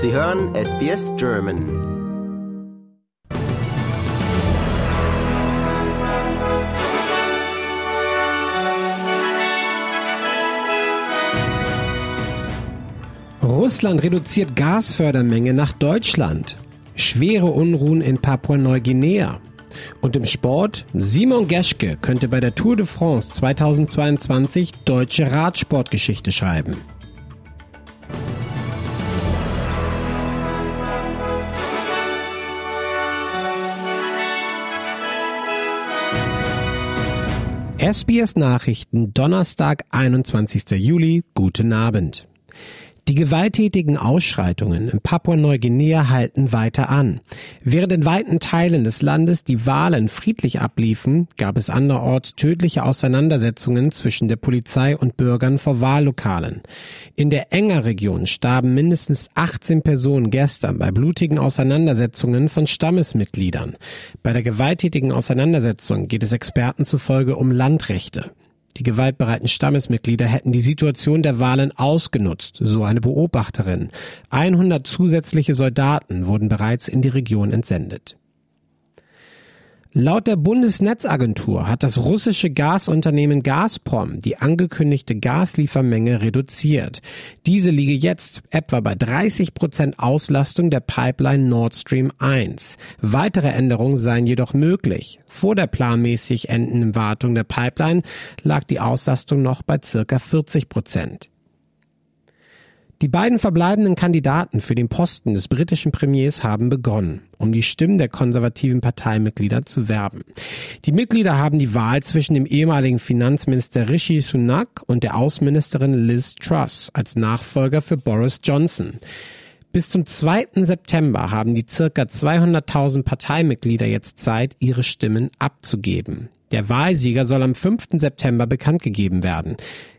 Sie hören SBS German. Russland reduziert Gasfördermenge nach Deutschland. Schwere Unruhen in Papua-Neuguinea. Und im Sport, Simon Geschke könnte bei der Tour de France 2022 deutsche Radsportgeschichte schreiben. SBS Nachrichten, Donnerstag, 21. Juli, guten Abend. Die gewalttätigen Ausschreitungen in Papua-Neuguinea halten weiter an. Während in weiten Teilen des Landes die Wahlen friedlich abliefen, gab es anderorts tödliche Auseinandersetzungen zwischen der Polizei und Bürgern vor Wahllokalen. In der Enger-Region starben mindestens 18 Personen gestern bei blutigen Auseinandersetzungen von Stammesmitgliedern. Bei der gewalttätigen Auseinandersetzung geht es Experten zufolge um Landrechte. Die gewaltbereiten Stammesmitglieder hätten die Situation der Wahlen ausgenutzt, so eine Beobachterin. 100 zusätzliche Soldaten wurden bereits in die Region entsendet. Laut der Bundesnetzagentur hat das russische Gasunternehmen Gazprom die angekündigte Gasliefermenge reduziert. Diese liege jetzt etwa bei 30 Prozent Auslastung der Pipeline Nord Stream 1. Weitere Änderungen seien jedoch möglich. Vor der planmäßig endenden Wartung der Pipeline lag die Auslastung noch bei circa 40 Prozent. Die beiden verbleibenden Kandidaten für den Posten des britischen Premiers haben begonnen, um die Stimmen der konservativen Parteimitglieder zu werben. Die Mitglieder haben die Wahl zwischen dem ehemaligen Finanzminister Rishi Sunak und der Außenministerin Liz Truss als Nachfolger für Boris Johnson. Bis zum 2. September haben die circa 200.000 Parteimitglieder jetzt Zeit, ihre Stimmen abzugeben. Der Wahlsieger soll am 5. September bekannt gegeben werden.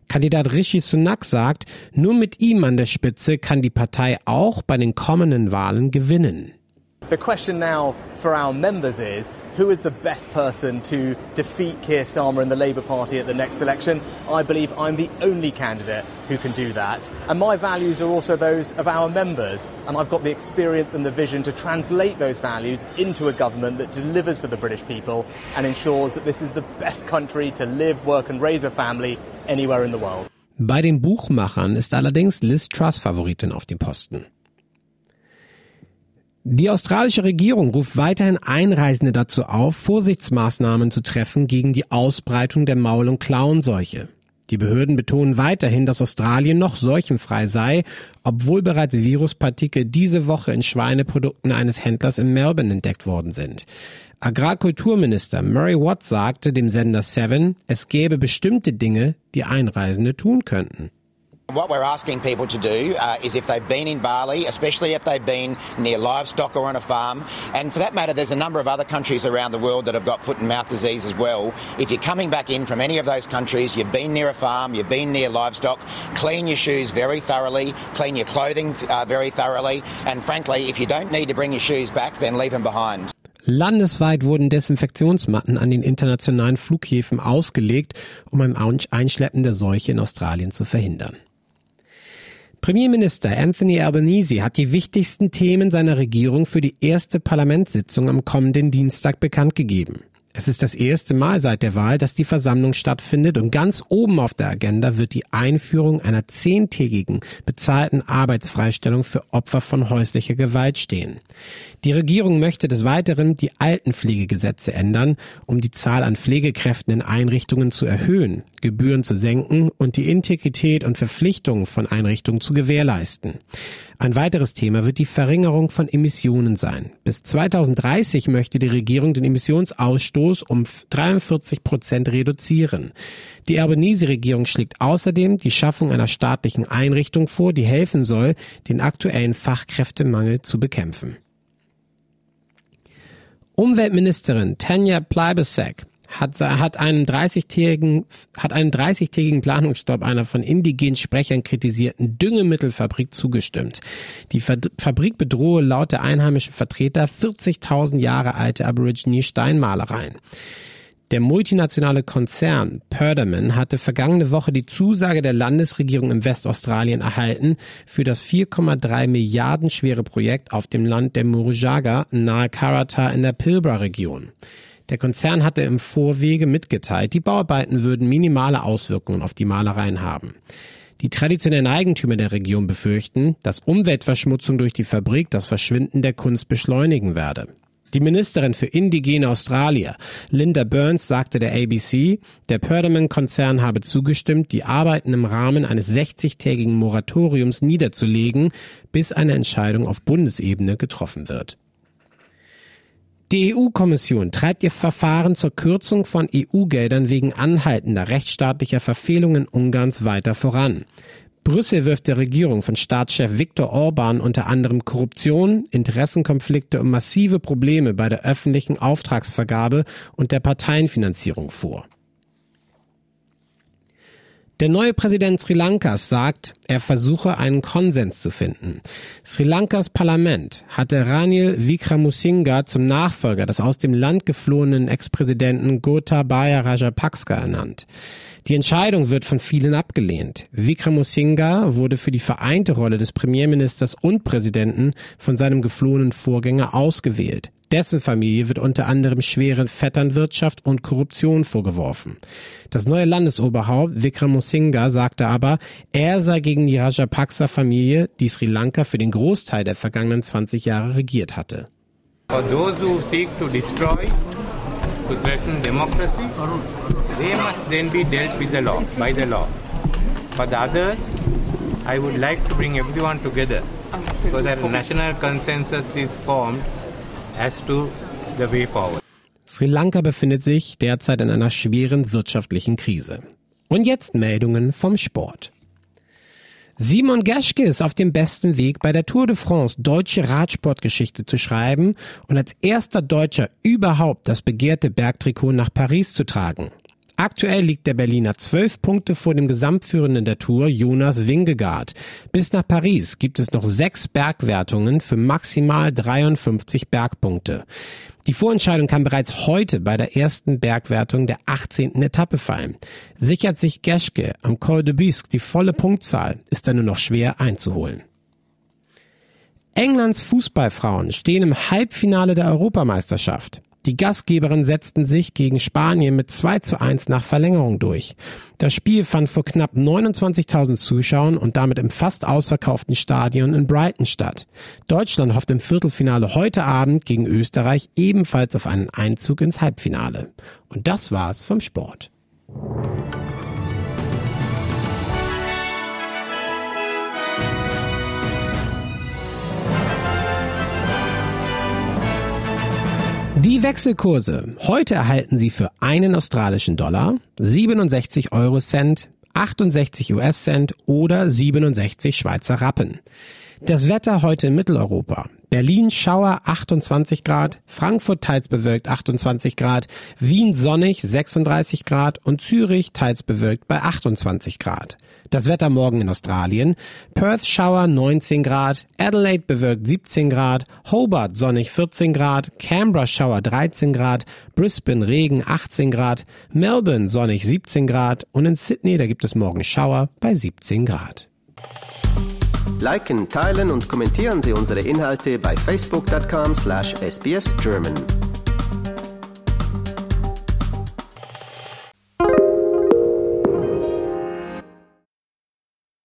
Kandidat Rishi Sunak sagt, nur mit ihm an der Spitze kann die Partei auch bei den kommenden Wahlen gewinnen. The question now for our members is who is the best person to defeat Keir Starmer and the Labour Party at the next election? I believe I'm the only candidate who can do that. And my values are also those of our members. And I've got the experience and the vision to translate those values into a government that delivers for the British people and ensures that this is the best country to live, work and raise a family anywhere in the world. Bei den Buchmachern ist allerdings Liz Truss Favoritin auf dem Posten. Die australische Regierung ruft weiterhin Einreisende dazu auf, Vorsichtsmaßnahmen zu treffen gegen die Ausbreitung der Maul- und Klauenseuche. Die Behörden betonen weiterhin, dass Australien noch seuchenfrei sei, obwohl bereits Viruspartikel diese Woche in Schweineprodukten eines Händlers in Melbourne entdeckt worden sind. Agrarkulturminister Murray Watt sagte dem Sender Seven, es gäbe bestimmte Dinge, die Einreisende tun könnten. What we're asking people to do uh, is if they've been in Bali, especially if they've been near livestock or on a farm, and for that matter, there's a number of other countries around the world that have got foot and mouth disease as well. If you're coming back in from any of those countries, you've been near a farm, you've been near livestock, clean your shoes very thoroughly, clean your clothing uh, very thoroughly, and frankly, if you don't need to bring your shoes back, then leave them behind. Landesweit wurden Desinfektionsmatten an den internationalen Flughäfen ausgelegt, um ein Einschleppen der Seuche in Australien zu verhindern. Premierminister Anthony Albanese hat die wichtigsten Themen seiner Regierung für die erste Parlamentssitzung am kommenden Dienstag bekannt gegeben. Es ist das erste Mal seit der Wahl, dass die Versammlung stattfindet und ganz oben auf der Agenda wird die Einführung einer zehntägigen bezahlten Arbeitsfreistellung für Opfer von häuslicher Gewalt stehen. Die Regierung möchte des Weiteren die Altenpflegegesetze ändern, um die Zahl an Pflegekräften in Einrichtungen zu erhöhen, Gebühren zu senken und die Integrität und Verpflichtungen von Einrichtungen zu gewährleisten. Ein weiteres Thema wird die Verringerung von Emissionen sein. Bis 2030 möchte die Regierung den Emissionsausstoß um 43 Prozent reduzieren. Die Albanese-Regierung schlägt außerdem die Schaffung einer staatlichen Einrichtung vor, die helfen soll, den aktuellen Fachkräftemangel zu bekämpfen. Umweltministerin Tanja Plibersek hat, hat einen 30-tägigen, hat einen 30-tägigen Planungsstopp einer von indigenen Sprechern kritisierten Düngemittelfabrik zugestimmt. Die Fabrik bedrohe laut der einheimischen Vertreter 40.000 Jahre alte Aborigine Steinmalereien. Der multinationale Konzern Perdaman hatte vergangene Woche die Zusage der Landesregierung in Westaustralien erhalten für das 4,3 Milliarden schwere Projekt auf dem Land der Murujaga nahe Karata in der Pilbara-Region. Der Konzern hatte im Vorwege mitgeteilt, die Bauarbeiten würden minimale Auswirkungen auf die Malereien haben. Die traditionellen Eigentümer der Region befürchten, dass Umweltverschmutzung durch die Fabrik das Verschwinden der Kunst beschleunigen werde. Die Ministerin für indigene Australier, Linda Burns, sagte der ABC, der Perdaman-Konzern habe zugestimmt, die Arbeiten im Rahmen eines 60-tägigen Moratoriums niederzulegen, bis eine Entscheidung auf Bundesebene getroffen wird. Die EU-Kommission treibt ihr Verfahren zur Kürzung von EU-Geldern wegen anhaltender rechtsstaatlicher Verfehlungen Ungarns weiter voran. Brüssel wirft der Regierung von Staatschef Viktor Orban unter anderem Korruption, Interessenkonflikte und massive Probleme bei der öffentlichen Auftragsvergabe und der Parteienfinanzierung vor. Der neue Präsident Sri Lankas sagt, er versuche einen Konsens zu finden. Sri Lankas Parlament hatte Ranil Wickramasinghe zum Nachfolger des aus dem Land geflohenen Ex-Präsidenten Gotabaya Rajapaksa ernannt. Die Entscheidung wird von vielen abgelehnt. Wickramasinghe wurde für die vereinte Rolle des Premierministers und Präsidenten von seinem geflohenen Vorgänger ausgewählt. Dessen Familie wird unter anderem schwere Vetternwirtschaft und Korruption vorgeworfen. Das neue Landesoberhaupt Wickramasinghe sagte aber, er sei gegen die Rajapaksa-Familie, die Sri Lanka für den Großteil der vergangenen 20 Jahre regiert hatte. For those who seek to destroy, to threaten democracy, they must then be dealt with the law, by the law. For the others, I would like to bring everyone together so that a national consensus is formed as to the way forward. Sri Lanka befindet sich derzeit in einer schweren wirtschaftlichen Krise. Und jetzt Meldungen vom Sport. Simon Geschke ist auf dem besten Weg, bei der Tour de France deutsche Radsportgeschichte zu schreiben und als erster Deutscher überhaupt das begehrte Bergtrikot nach Paris zu tragen. Aktuell liegt der Berliner zwölf Punkte vor dem Gesamtführenden der Tour, Jonas Wingegaard. Bis nach Paris gibt es noch sechs Bergwertungen für maximal 53 Bergpunkte. Die Vorentscheidung kann bereits heute bei der ersten Bergwertung der 18. Etappe fallen. Sichert sich Geschke am Col de Bisque die volle Punktzahl, ist er nur noch schwer einzuholen. Englands Fußballfrauen stehen im Halbfinale der Europameisterschaft. Die Gastgeberinnen setzten sich gegen Spanien mit 2 zu 1 nach Verlängerung durch. Das Spiel fand vor knapp 29.000 Zuschauern und damit im fast ausverkauften Stadion in Brighton statt. Deutschland hofft im Viertelfinale heute Abend gegen Österreich ebenfalls auf einen Einzug ins Halbfinale. Und das war's vom Sport. Die Wechselkurse. Heute erhalten Sie für einen australischen Dollar 67 Euro Cent, 68 US Cent oder 67 Schweizer Rappen. Das Wetter heute in Mitteleuropa. Berlin Schauer 28 Grad, Frankfurt teils bewölkt 28 Grad, Wien sonnig 36 Grad und Zürich teils bewölkt bei 28 Grad. Das Wetter morgen in Australien. Perth Schauer 19 Grad, Adelaide bewölkt 17 Grad, Hobart sonnig 14 Grad, Canberra Schauer 13 Grad, Brisbane Regen 18 Grad, Melbourne sonnig 17 Grad und in Sydney, da gibt es morgen Schauer bei 17 Grad. Liken, teilen und kommentieren Sie unsere Inhalte bei facebook.com/sbsgerman.